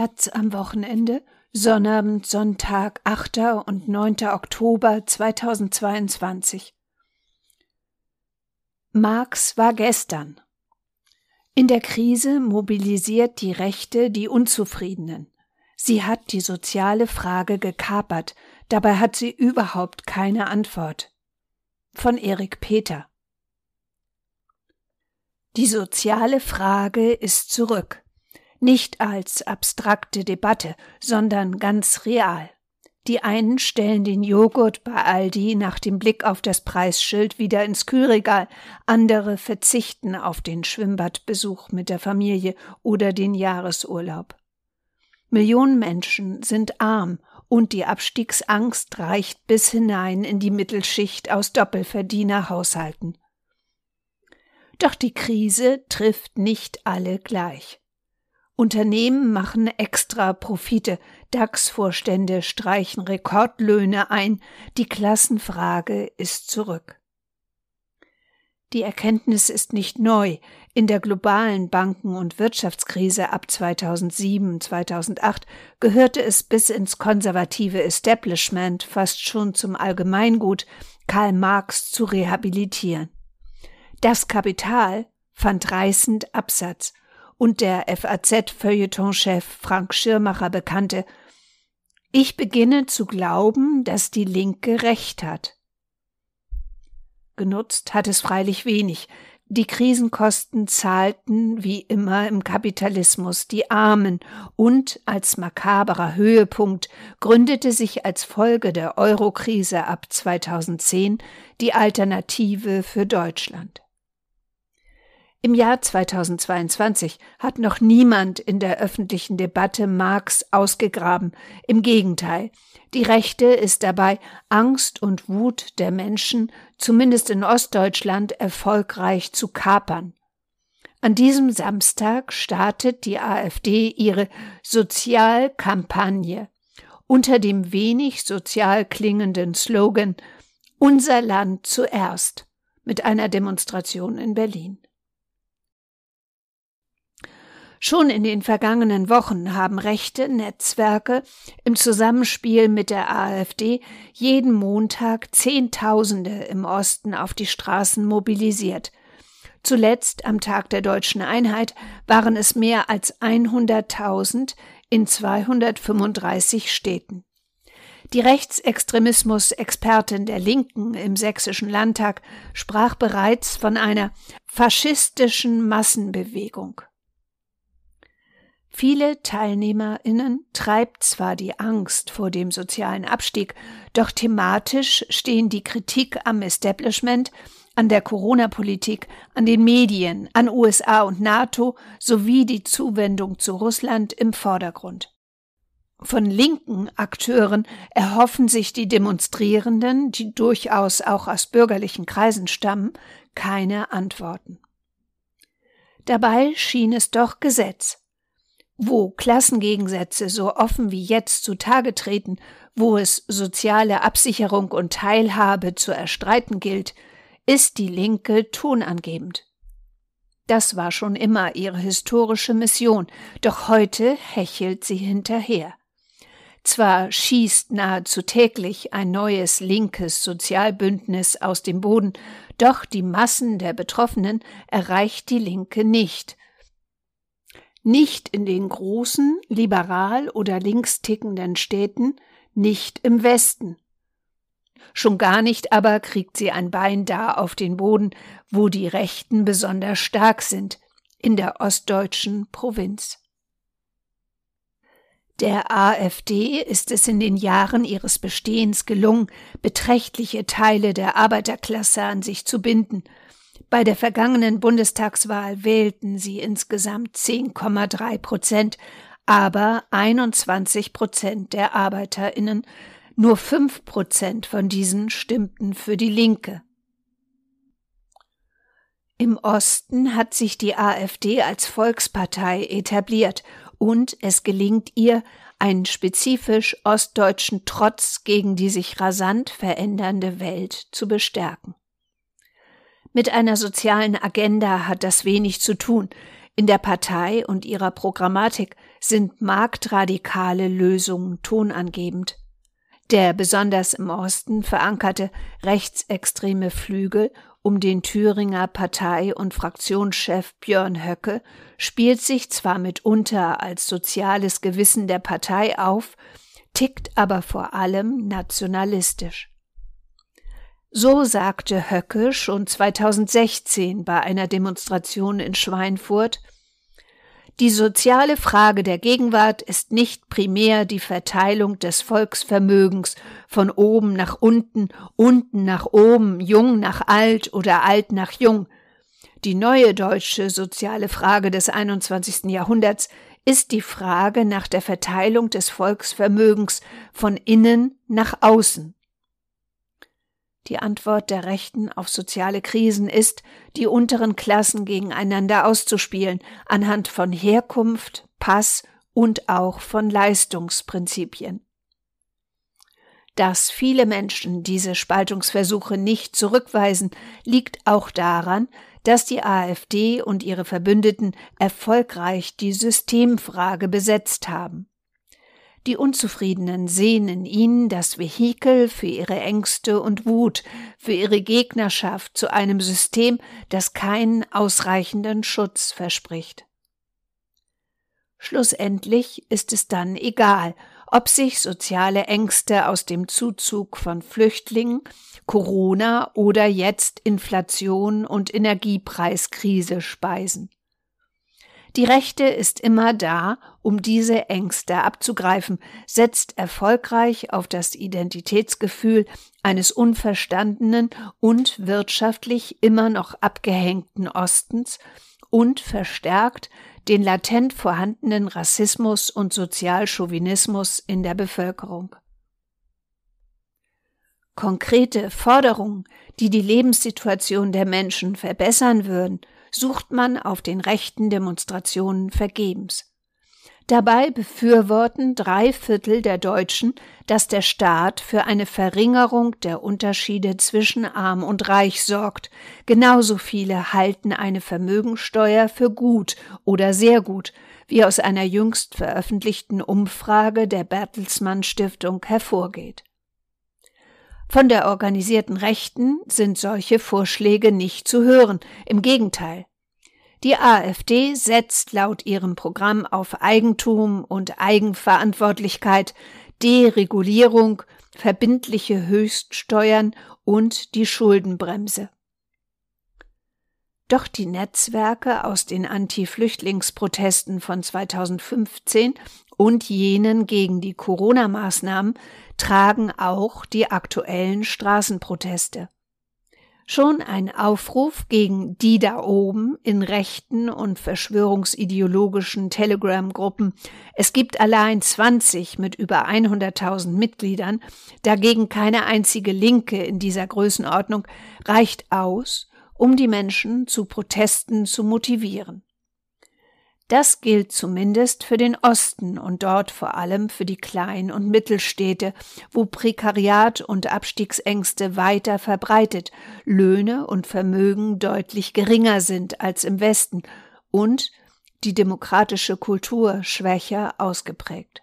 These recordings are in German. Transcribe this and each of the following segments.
Taz am Wochenende, Sonnabend, Sonntag, 8. und 9. Oktober 2022. Marx war gestern. In der Krise mobilisiert die Rechte die Unzufriedenen. Sie hat die soziale Frage gekapert, dabei hat sie überhaupt keine Antwort. Von Erik Peter. Die soziale Frage ist zurück nicht als abstrakte Debatte, sondern ganz real. Die einen stellen den Joghurt bei Aldi nach dem Blick auf das Preisschild wieder ins Kühlregal, andere verzichten auf den Schwimmbadbesuch mit der Familie oder den Jahresurlaub. Millionen Menschen sind arm und die Abstiegsangst reicht bis hinein in die Mittelschicht aus Doppelverdienerhaushalten. Doch die Krise trifft nicht alle gleich. Unternehmen machen extra Profite, DAX-Vorstände streichen Rekordlöhne ein, die Klassenfrage ist zurück. Die Erkenntnis ist nicht neu. In der globalen Banken- und Wirtschaftskrise ab 2007, 2008 gehörte es bis ins konservative Establishment fast schon zum Allgemeingut, Karl Marx zu rehabilitieren. Das Kapital fand reißend Absatz und der FAZ-Feuilletonchef Frank Schirmacher bekannte, ich beginne zu glauben, dass die Linke recht hat. Genutzt hat es freilich wenig. Die Krisenkosten zahlten, wie immer im Kapitalismus, die Armen und als makaberer Höhepunkt gründete sich als Folge der Eurokrise ab 2010 die Alternative für Deutschland. Im Jahr 2022 hat noch niemand in der öffentlichen Debatte Marx ausgegraben. Im Gegenteil, die Rechte ist dabei, Angst und Wut der Menschen, zumindest in Ostdeutschland, erfolgreich zu kapern. An diesem Samstag startet die AfD ihre Sozialkampagne unter dem wenig sozial klingenden Slogan Unser Land zuerst mit einer Demonstration in Berlin. Schon in den vergangenen Wochen haben rechte Netzwerke im Zusammenspiel mit der AfD jeden Montag Zehntausende im Osten auf die Straßen mobilisiert. Zuletzt am Tag der deutschen Einheit waren es mehr als 100.000 in 235 Städten. Die Rechtsextremismus-Expertin der Linken im Sächsischen Landtag sprach bereits von einer faschistischen Massenbewegung. Viele TeilnehmerInnen treibt zwar die Angst vor dem sozialen Abstieg, doch thematisch stehen die Kritik am Establishment, an der Corona-Politik, an den Medien, an USA und NATO sowie die Zuwendung zu Russland im Vordergrund. Von linken Akteuren erhoffen sich die Demonstrierenden, die durchaus auch aus bürgerlichen Kreisen stammen, keine Antworten. Dabei schien es doch Gesetz, wo Klassengegensätze so offen wie jetzt zutage treten, wo es soziale Absicherung und Teilhabe zu erstreiten gilt, ist die Linke tonangebend. Das war schon immer ihre historische Mission, doch heute hechelt sie hinterher. Zwar schießt nahezu täglich ein neues linkes Sozialbündnis aus dem Boden, doch die Massen der Betroffenen erreicht die Linke nicht, nicht in den großen, liberal oder links tickenden Städten, nicht im Westen. Schon gar nicht aber kriegt sie ein Bein da auf den Boden, wo die Rechten besonders stark sind, in der ostdeutschen Provinz. Der AfD ist es in den Jahren ihres Bestehens gelungen, beträchtliche Teile der Arbeiterklasse an sich zu binden bei der vergangenen Bundestagswahl wählten sie insgesamt 10,3 Prozent, aber 21 Prozent der ArbeiterInnen, nur 5 Prozent von diesen stimmten für die Linke. Im Osten hat sich die AfD als Volkspartei etabliert und es gelingt ihr, einen spezifisch ostdeutschen Trotz gegen die sich rasant verändernde Welt zu bestärken. Mit einer sozialen Agenda hat das wenig zu tun. In der Partei und ihrer Programmatik sind marktradikale Lösungen tonangebend. Der besonders im Osten verankerte rechtsextreme Flügel um den Thüringer Partei- und Fraktionschef Björn Höcke spielt sich zwar mitunter als soziales Gewissen der Partei auf, tickt aber vor allem nationalistisch. So sagte Höcke schon 2016 bei einer Demonstration in Schweinfurt, die soziale Frage der Gegenwart ist nicht primär die Verteilung des Volksvermögens von oben nach unten, unten nach oben, jung nach alt oder alt nach jung. Die neue deutsche soziale Frage des 21. Jahrhunderts ist die Frage nach der Verteilung des Volksvermögens von innen nach außen. Die Antwort der Rechten auf soziale Krisen ist, die unteren Klassen gegeneinander auszuspielen, anhand von Herkunft, Pass und auch von Leistungsprinzipien. Dass viele Menschen diese Spaltungsversuche nicht zurückweisen, liegt auch daran, dass die AfD und ihre Verbündeten erfolgreich die Systemfrage besetzt haben. Die Unzufriedenen sehen in ihnen das Vehikel für ihre Ängste und Wut, für ihre Gegnerschaft zu einem System, das keinen ausreichenden Schutz verspricht. Schlussendlich ist es dann egal, ob sich soziale Ängste aus dem Zuzug von Flüchtlingen, Corona oder jetzt Inflation und Energiepreiskrise speisen. Die Rechte ist immer da, um diese Ängste abzugreifen, setzt erfolgreich auf das Identitätsgefühl eines unverstandenen und wirtschaftlich immer noch abgehängten Ostens und verstärkt den latent vorhandenen Rassismus und Sozialchauvinismus in der Bevölkerung. Konkrete Forderungen, die die Lebenssituation der Menschen verbessern würden sucht man auf den rechten Demonstrationen vergebens. Dabei befürworten drei Viertel der Deutschen, dass der Staat für eine Verringerung der Unterschiede zwischen arm und reich sorgt. Genauso viele halten eine Vermögensteuer für gut oder sehr gut, wie aus einer jüngst veröffentlichten Umfrage der Bertelsmann Stiftung hervorgeht. Von der organisierten Rechten sind solche Vorschläge nicht zu hören, im Gegenteil. Die AfD setzt laut ihrem Programm auf Eigentum und Eigenverantwortlichkeit, Deregulierung, verbindliche Höchststeuern und die Schuldenbremse. Doch die Netzwerke aus den Anti-Flüchtlingsprotesten von 2015 und jenen gegen die Corona-Maßnahmen tragen auch die aktuellen Straßenproteste. Schon ein Aufruf gegen die da oben in rechten und verschwörungsideologischen Telegram-Gruppen. Es gibt allein 20 mit über 100.000 Mitgliedern, dagegen keine einzige Linke in dieser Größenordnung, reicht aus, um die Menschen zu Protesten zu motivieren. Das gilt zumindest für den Osten und dort vor allem für die Klein- und Mittelstädte, wo Prekariat und Abstiegsängste weiter verbreitet, Löhne und Vermögen deutlich geringer sind als im Westen und die demokratische Kultur schwächer ausgeprägt.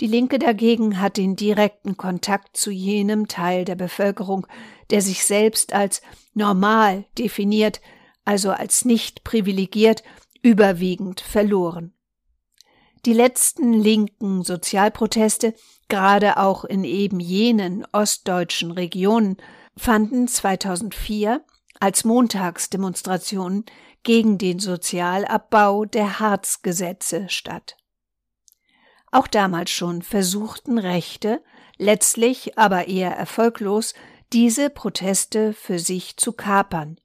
Die Linke dagegen hat den direkten Kontakt zu jenem Teil der Bevölkerung, der sich selbst als normal definiert, also als nicht privilegiert, überwiegend verloren. Die letzten linken Sozialproteste, gerade auch in eben jenen ostdeutschen Regionen, fanden 2004 als Montagsdemonstrationen gegen den Sozialabbau der Harzgesetze statt. Auch damals schon versuchten Rechte, letztlich aber eher erfolglos, diese Proteste für sich zu kapern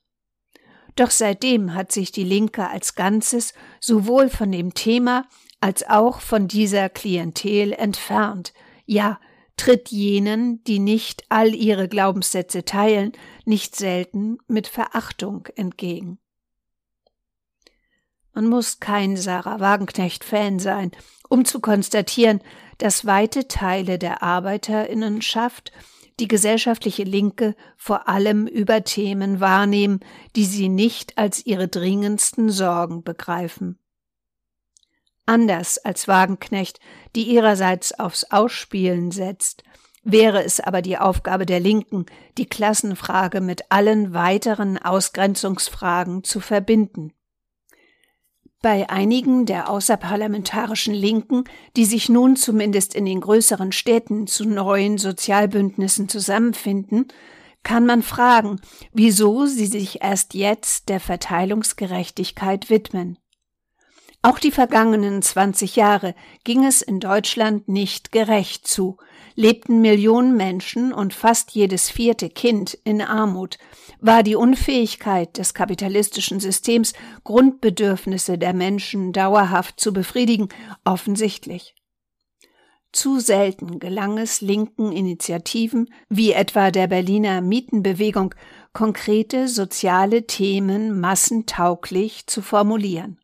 doch seitdem hat sich die Linke als Ganzes sowohl von dem Thema als auch von dieser Klientel entfernt, ja, tritt jenen, die nicht all ihre Glaubenssätze teilen, nicht selten mit Verachtung entgegen. Man muss kein Sarah Wagenknecht-Fan sein, um zu konstatieren, dass weite Teile der Arbeiterinnenschaft die gesellschaftliche Linke vor allem über Themen wahrnehmen, die sie nicht als ihre dringendsten Sorgen begreifen. Anders als Wagenknecht, die ihrerseits aufs Ausspielen setzt, wäre es aber die Aufgabe der Linken, die Klassenfrage mit allen weiteren Ausgrenzungsfragen zu verbinden. Bei einigen der außerparlamentarischen Linken, die sich nun zumindest in den größeren Städten zu neuen Sozialbündnissen zusammenfinden, kann man fragen, wieso sie sich erst jetzt der Verteilungsgerechtigkeit widmen. Auch die vergangenen 20 Jahre ging es in Deutschland nicht gerecht zu, lebten Millionen Menschen und fast jedes vierte Kind in Armut, war die Unfähigkeit des kapitalistischen Systems, Grundbedürfnisse der Menschen dauerhaft zu befriedigen, offensichtlich. Zu selten gelang es linken Initiativen, wie etwa der Berliner Mietenbewegung, konkrete soziale Themen massentauglich zu formulieren.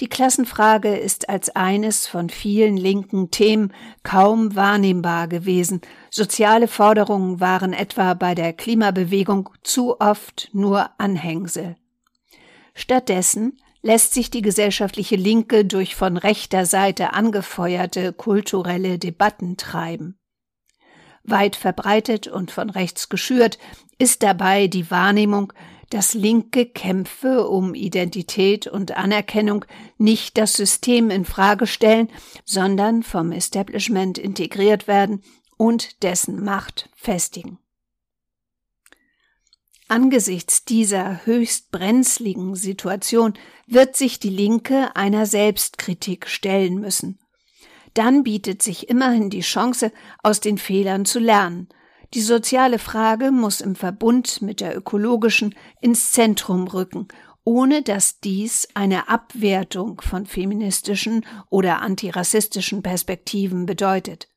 Die Klassenfrage ist als eines von vielen linken Themen kaum wahrnehmbar gewesen. Soziale Forderungen waren etwa bei der Klimabewegung zu oft nur Anhängsel. Stattdessen lässt sich die gesellschaftliche Linke durch von rechter Seite angefeuerte kulturelle Debatten treiben. Weit verbreitet und von rechts geschürt ist dabei die Wahrnehmung, dass linke Kämpfe um Identität und Anerkennung nicht das System in Frage stellen, sondern vom Establishment integriert werden und dessen Macht festigen. Angesichts dieser höchst brenzligen Situation wird sich die Linke einer Selbstkritik stellen müssen. Dann bietet sich immerhin die Chance, aus den Fehlern zu lernen die soziale Frage muss im Verbund mit der ökologischen ins Zentrum rücken, ohne dass dies eine Abwertung von feministischen oder antirassistischen Perspektiven bedeutet.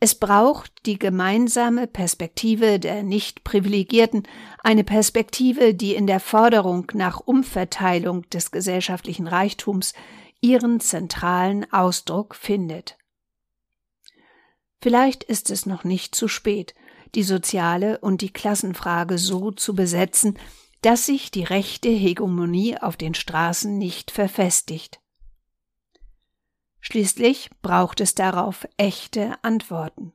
Es braucht die gemeinsame Perspektive der Nicht-Privilegierten, eine Perspektive, die in der Forderung nach Umverteilung des gesellschaftlichen Reichtums ihren zentralen Ausdruck findet. Vielleicht ist es noch nicht zu spät, die soziale und die Klassenfrage so zu besetzen, dass sich die rechte Hegemonie auf den Straßen nicht verfestigt. Schließlich braucht es darauf echte Antworten.